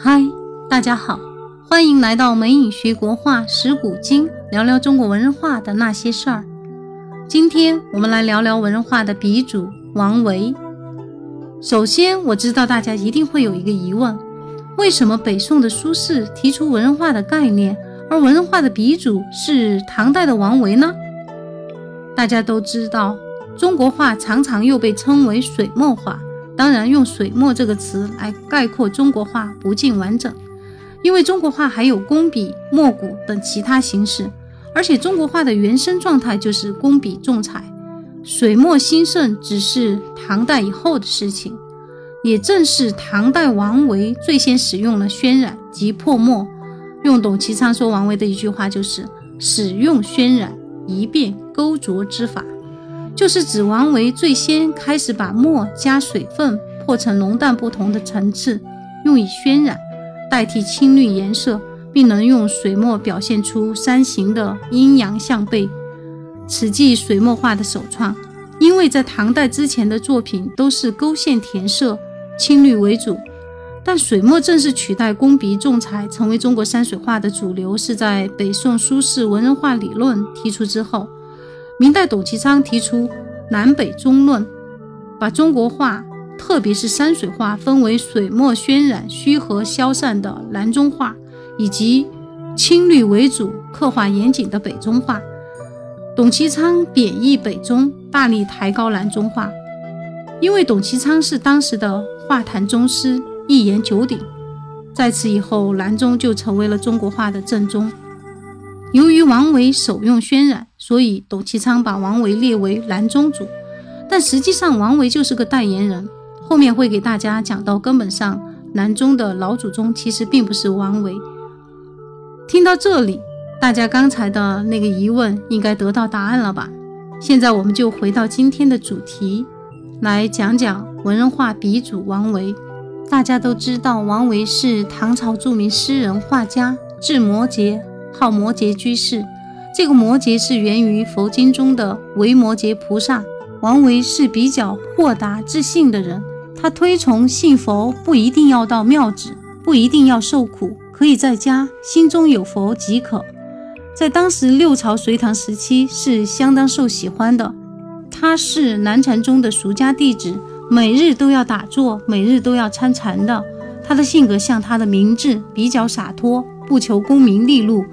嗨，大家好，欢迎来到美影学国画识古今，聊聊中国文人画的那些事儿。今天我们来聊聊文人画的鼻祖王维。首先，我知道大家一定会有一个疑问：为什么北宋的苏轼提出文人画的概念，而文人画的鼻祖是唐代的王维呢？大家都知道，中国画常常又被称为水墨画。当然，用“水墨”这个词来概括中国画不尽完整，因为中国画还有工笔、墨骨等其他形式，而且中国画的原生状态就是工笔重彩，水墨兴盛只是唐代以后的事情。也正是唐代王维最先使用了渲染及破墨，用董其昌说王维的一句话就是“使用渲染，一变勾琢之法”。就是指王维最先开始把墨加水分破成浓淡不同的层次，用以渲染，代替青绿颜色，并能用水墨表现出山形的阴阳相背，此即水墨画的首创。因为在唐代之前的作品都是勾线填色，青绿为主，但水墨正式取代工笔重彩，成为中国山水画的主流，是在北宋苏轼文人画理论提出之后。明代董其昌提出南北中论，把中国画，特别是山水画，分为水墨渲染、虚和消散的南中画，以及青绿为主、刻画严谨的北中画。董其昌贬义北中，大力抬高南中画。因为董其昌是当时的画坛宗师，一言九鼎。在此以后，南中就成为了中国画的正宗。由于王维首用渲染，所以董其昌把王维列为南宗主。但实际上，王维就是个代言人。后面会给大家讲到，根本上南宗的老祖宗其实并不是王维。听到这里，大家刚才的那个疑问应该得到答案了吧？现在我们就回到今天的主题，来讲讲文人画鼻祖王维。大家都知道，王维是唐朝著名诗人、画家，字摩诘。号摩诘居士，这个摩诘是源于佛经中的维摩诘菩萨。王维是比较豁达自信的人，他推崇信佛不一定要到庙子，不一定要受苦，可以在家心中有佛即可。在当时六朝隋唐时期是相当受喜欢的。他是南禅宗的俗家弟子，每日都要打坐，每日都要参禅的。他的性格像他的名字，比较洒脱，不求功名利禄。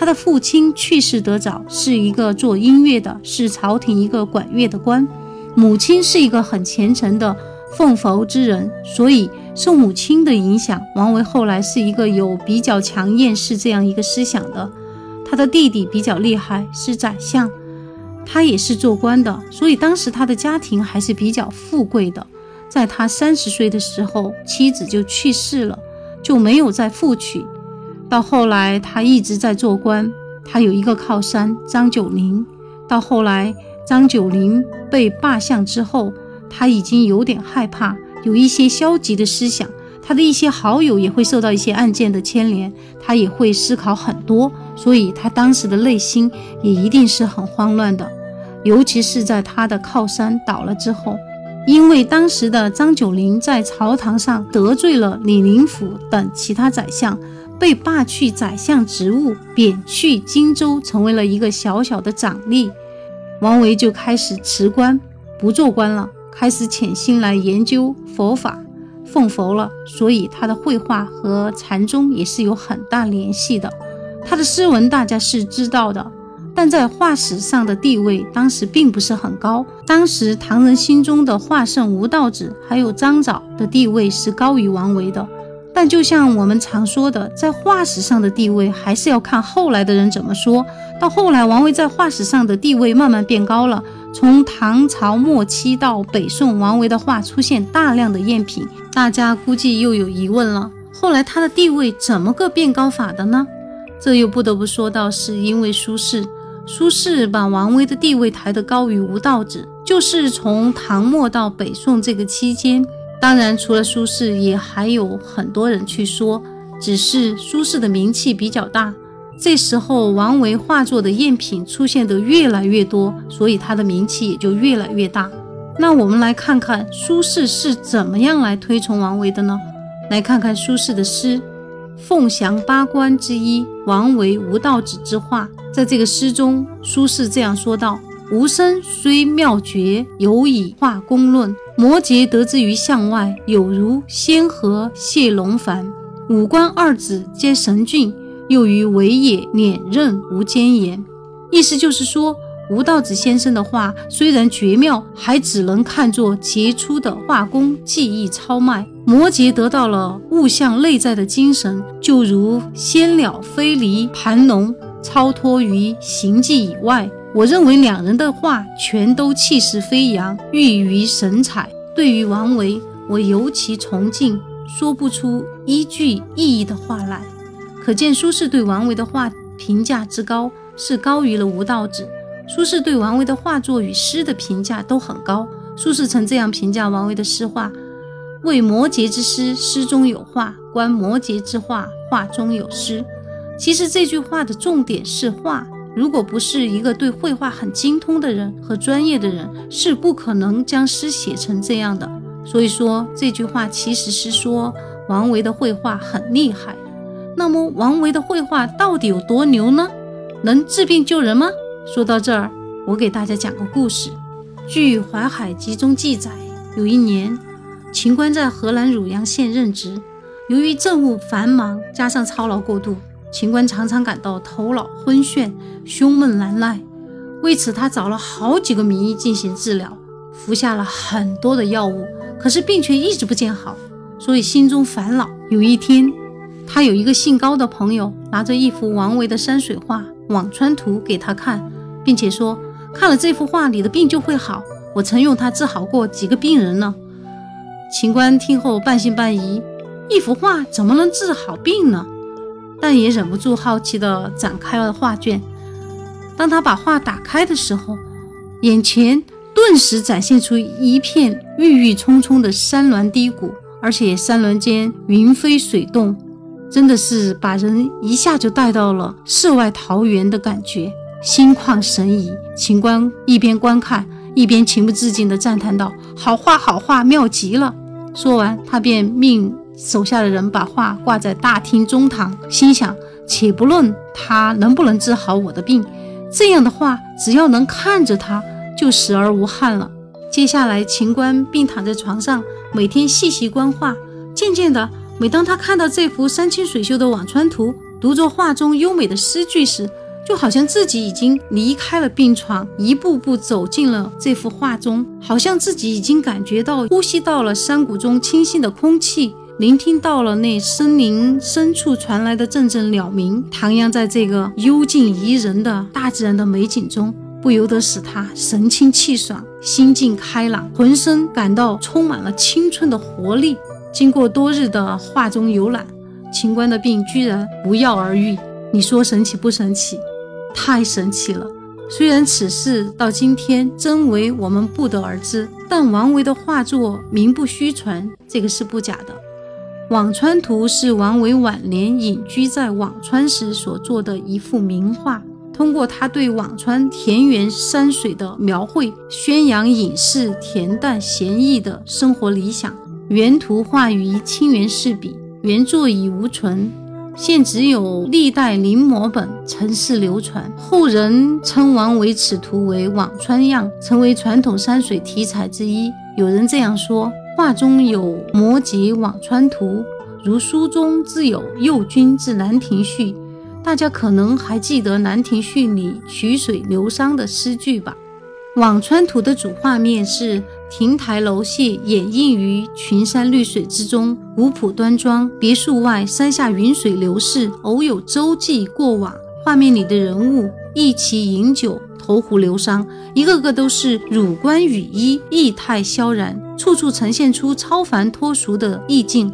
他的父亲去世得早，是一个做音乐的，是朝廷一个管乐的官。母亲是一个很虔诚的奉佛之人，所以受母亲的影响，王维后来是一个有比较强厌世这样一个思想的。他的弟弟比较厉害，是宰相，他也是做官的，所以当时他的家庭还是比较富贵的。在他三十岁的时候，妻子就去世了，就没有再复娶。到后来，他一直在做官。他有一个靠山张九龄。到后来，张九龄被罢相之后，他已经有点害怕，有一些消极的思想。他的一些好友也会受到一些案件的牵连，他也会思考很多。所以，他当时的内心也一定是很慌乱的。尤其是在他的靠山倒了之后，因为当时的张九龄在朝堂上得罪了李林甫等其他宰相。被罢去宰相职务，贬去荆州，成为了一个小小的长吏。王维就开始辞官，不做官了，开始潜心来研究佛法，奉佛了。所以他的绘画和禅宗也是有很大联系的。他的诗文大家是知道的，但在画史上的地位当时并不是很高。当时唐人心中的画圣吴道子还有张藻的地位是高于王维的。但就像我们常说的，在画史上的地位还是要看后来的人怎么说。到后来，王维在画史上的地位慢慢变高了。从唐朝末期到北宋，王维的画出现大量的赝品，大家估计又有疑问了：后来他的地位怎么个变高法的呢？这又不得不说到，是因为苏轼。苏轼把王维的地位抬得高于吴道子，就是从唐末到北宋这个期间。当然，除了苏轼，也还有很多人去说，只是苏轼的名气比较大。这时候，王维画作的赝品出现的越来越多，所以他的名气也就越来越大。那我们来看看苏轼是怎么样来推崇王维的呢？来看看苏轼的诗：“凤翔八官之一王维吴道子之画。在这个诗中，苏轼这样说道：“吾生虽妙绝，犹以画工论。摩诘得之于向外，有如仙鹤谢龙凡。五官二子皆神俊，又于维也脸刃无奸言。”意思就是说。吴道子先生的画虽然绝妙，还只能看作杰出的画工技艺超迈。摩诘得到了物象内在的精神，就如仙鸟飞离盘龙，超脱于形迹以外。我认为两人的画全都气势飞扬，郁于神采。对于王维，我尤其崇敬，说不出一句意义的话来。可见苏轼对王维的画评价之高，是高于了吴道子。苏轼对王维的画作与诗的评价都很高。苏轼曾这样评价王维的诗画：“为摩诘之诗，诗中有画；观摩诘之画，画中有诗。”其实这句话的重点是画。如果不是一个对绘画很精通的人和专业的人，是不可能将诗写成这样的。所以说，这句话其实是说王维的绘画很厉害。那么，王维的绘画到底有多牛呢？能治病救人吗？说到这儿，我给大家讲个故事。据《淮海集》中记载，有一年，秦观在河南汝阳县任职，由于政务繁忙，加上操劳过度，秦观常常感到头脑昏眩、胸闷难耐。为此，他找了好几个名医进行治疗，服下了很多的药物，可是病却一直不见好，所以心中烦恼。有一天，他有一个姓高的朋友，拿着一幅王维的山水画《辋川图》给他看。并且说，看了这幅画，你的病就会好。我曾用它治好过几个病人呢。秦观听后半信半疑，一幅画怎么能治好病呢？但也忍不住好奇地展开了画卷。当他把画打开的时候，眼前顿时展现出一片郁郁葱葱的山峦低谷，而且山峦间云飞水动，真的是把人一下就带到了世外桃源的感觉。心旷神怡，秦观一边观看，一边情不自禁地赞叹道：“好画，好画，妙极了！”说完，他便命手下的人把画挂在大厅中堂，心想：“且不论他能不能治好我的病，这样的画，只要能看着他，就死而无憾了。”接下来，秦观病躺在床上，每天细细观画。渐渐的，每当他看到这幅山清水秀的辋川图，读着画中优美的诗句时，就好像自己已经离开了病床，一步步走进了这幅画中，好像自己已经感觉到呼吸到了山谷中清新的空气，聆听到了那森林深处传来的阵阵鸟鸣，徜徉在这个幽静宜人的大自然的美景中，不由得使他神清气爽，心境开朗，浑身感到充满了青春的活力。经过多日的画中游览，秦观的病居然不药而愈，你说神奇不神奇？太神奇了！虽然此事到今天真伪我们不得而知，但王维的画作名不虚传，这个是不假的。《辋川图》是王维晚年隐居在辋川时所作的一幅名画，通过他对辋川田园山水的描绘，宣扬隐士恬淡闲逸的生活理想。原图画于清源市笔，原作已无存。现只有历代临摹本存世流传，后人称王维此图为辋川样，成为传统山水题材之一。有人这样说：画中有摩诘辋川图，如书中自有右军至兰亭序。大家可能还记得《兰亭序》里曲水流觞的诗句吧？辋川图的主画面是。亭台楼榭掩映于群山绿水之中，古朴端庄。别墅外，山下云水流逝，偶有舟楫过往。画面里的人物一齐饮酒，投壶流觞，一个个都是汝冠羽衣，意态萧然，处处呈现出超凡脱俗的意境。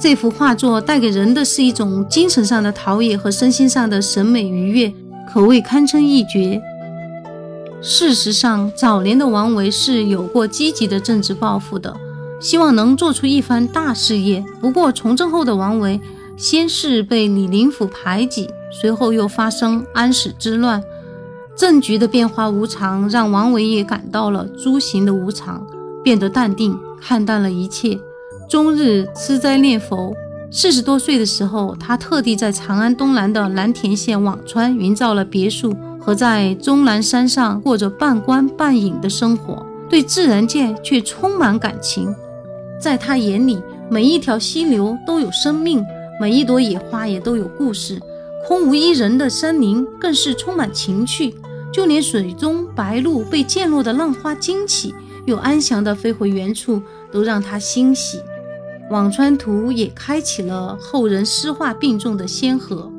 这幅画作带给人的是一种精神上的陶冶和身心上的审美愉悦，可谓堪称一绝。事实上，早年的王维是有过积极的政治抱负的，希望能做出一番大事业。不过，从政后的王维先是被李林甫排挤，随后又发生安史之乱，政局的变化无常，让王维也感到了诸行的无常，变得淡定，看淡了一切，终日吃斋念佛，四十多岁的时候，他特地在长安东南的蓝田县辋川营造了别墅，和在终南山上过着半官半隐的生活，对自然界却充满感情。在他眼里，每一条溪流都有生命，每一朵野花也都有故事，空无一人的森林更是充满情趣。就连水中白鹭被溅落的浪花惊起，又安详地飞回原处，都让他欣喜。《辋川图》也开启了后人诗画并重的先河。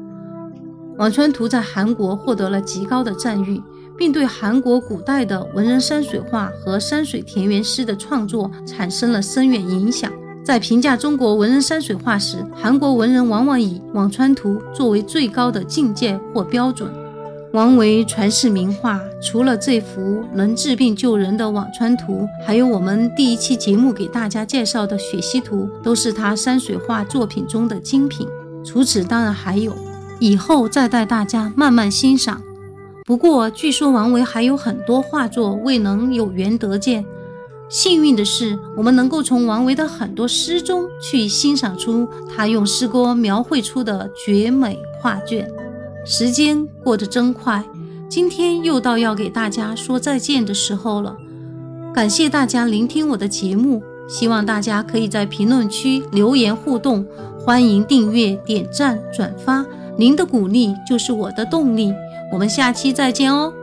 《辋川图》在韩国获得了极高的赞誉，并对韩国古代的文人山水画和山水田园诗的创作产生了深远影响。在评价中国文人山水画时，韩国文人往往以《辋川图》作为最高的境界或标准。王维传世名画，除了这幅能治病救人的《辋川图》，还有我们第一期节目给大家介绍的《雪溪图》，都是他山水画作品中的精品。除此，当然还有，以后再带大家慢慢欣赏。不过，据说王维还有很多画作未能有缘得见。幸运的是，我们能够从王维的很多诗中去欣赏出他用诗歌描绘出的绝美画卷。时间过得真快，今天又到要给大家说再见的时候了。感谢大家聆听我的节目，希望大家可以在评论区留言互动，欢迎订阅、点赞、转发，您的鼓励就是我的动力。我们下期再见哦。